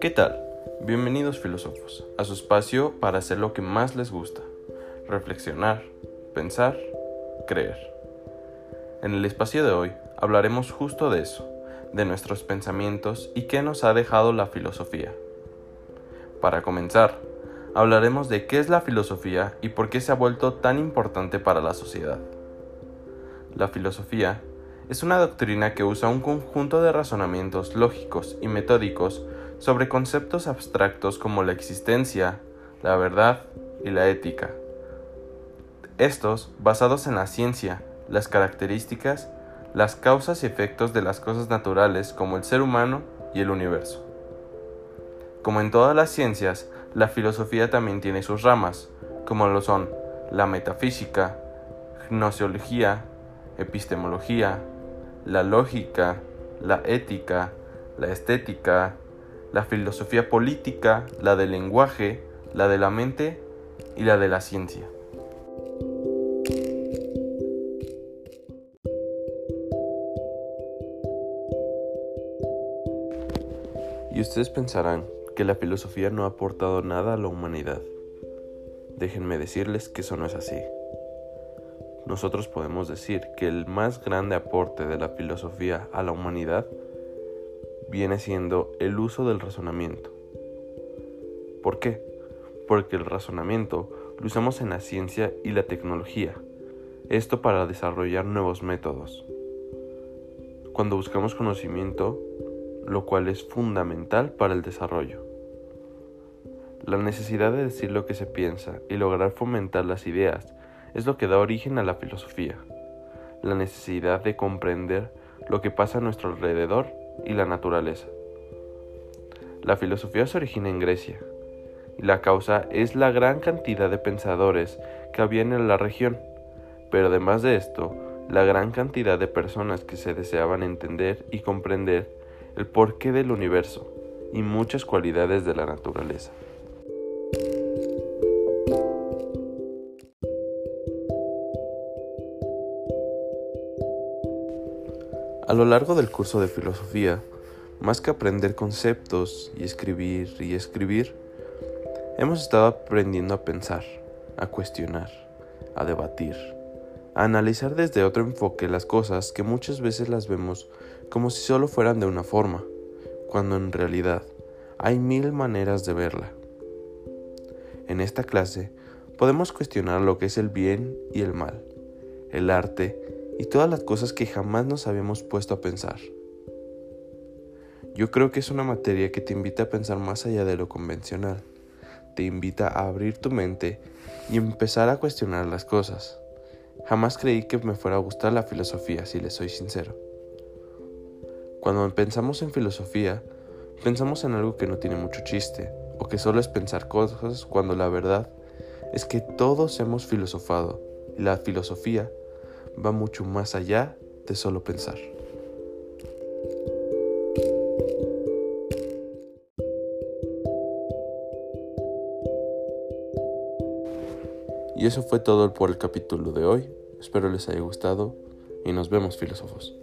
¿Qué tal? Bienvenidos filósofos a su espacio para hacer lo que más les gusta, reflexionar, pensar, creer. En el espacio de hoy hablaremos justo de eso, de nuestros pensamientos y qué nos ha dejado la filosofía. Para comenzar, hablaremos de qué es la filosofía y por qué se ha vuelto tan importante para la sociedad. La filosofía es una doctrina que usa un conjunto de razonamientos lógicos y metódicos sobre conceptos abstractos como la existencia, la verdad y la ética. Estos basados en la ciencia, las características, las causas y efectos de las cosas naturales como el ser humano y el universo. Como en todas las ciencias, la filosofía también tiene sus ramas, como lo son la metafísica, gnoseología, epistemología, la lógica, la ética, la estética, la filosofía política, la del lenguaje, la de la mente y la de la ciencia. Y ustedes pensarán que la filosofía no ha aportado nada a la humanidad. Déjenme decirles que eso no es así nosotros podemos decir que el más grande aporte de la filosofía a la humanidad viene siendo el uso del razonamiento. ¿Por qué? Porque el razonamiento lo usamos en la ciencia y la tecnología, esto para desarrollar nuevos métodos. Cuando buscamos conocimiento, lo cual es fundamental para el desarrollo. La necesidad de decir lo que se piensa y lograr fomentar las ideas es lo que da origen a la filosofía, la necesidad de comprender lo que pasa a nuestro alrededor y la naturaleza. La filosofía se origina en Grecia, y la causa es la gran cantidad de pensadores que había en la región, pero además de esto, la gran cantidad de personas que se deseaban entender y comprender el porqué del universo y muchas cualidades de la naturaleza. A lo largo del curso de filosofía, más que aprender conceptos y escribir y escribir, hemos estado aprendiendo a pensar, a cuestionar, a debatir, a analizar desde otro enfoque las cosas que muchas veces las vemos como si solo fueran de una forma, cuando en realidad hay mil maneras de verla. En esta clase podemos cuestionar lo que es el bien y el mal, el arte y todas las cosas que jamás nos habíamos puesto a pensar. Yo creo que es una materia que te invita a pensar más allá de lo convencional, te invita a abrir tu mente y empezar a cuestionar las cosas. Jamás creí que me fuera a gustar la filosofía, si le soy sincero. Cuando pensamos en filosofía, pensamos en algo que no tiene mucho chiste, o que solo es pensar cosas cuando la verdad es que todos hemos filosofado, y la filosofía va mucho más allá de solo pensar. Y eso fue todo por el capítulo de hoy. Espero les haya gustado y nos vemos filósofos.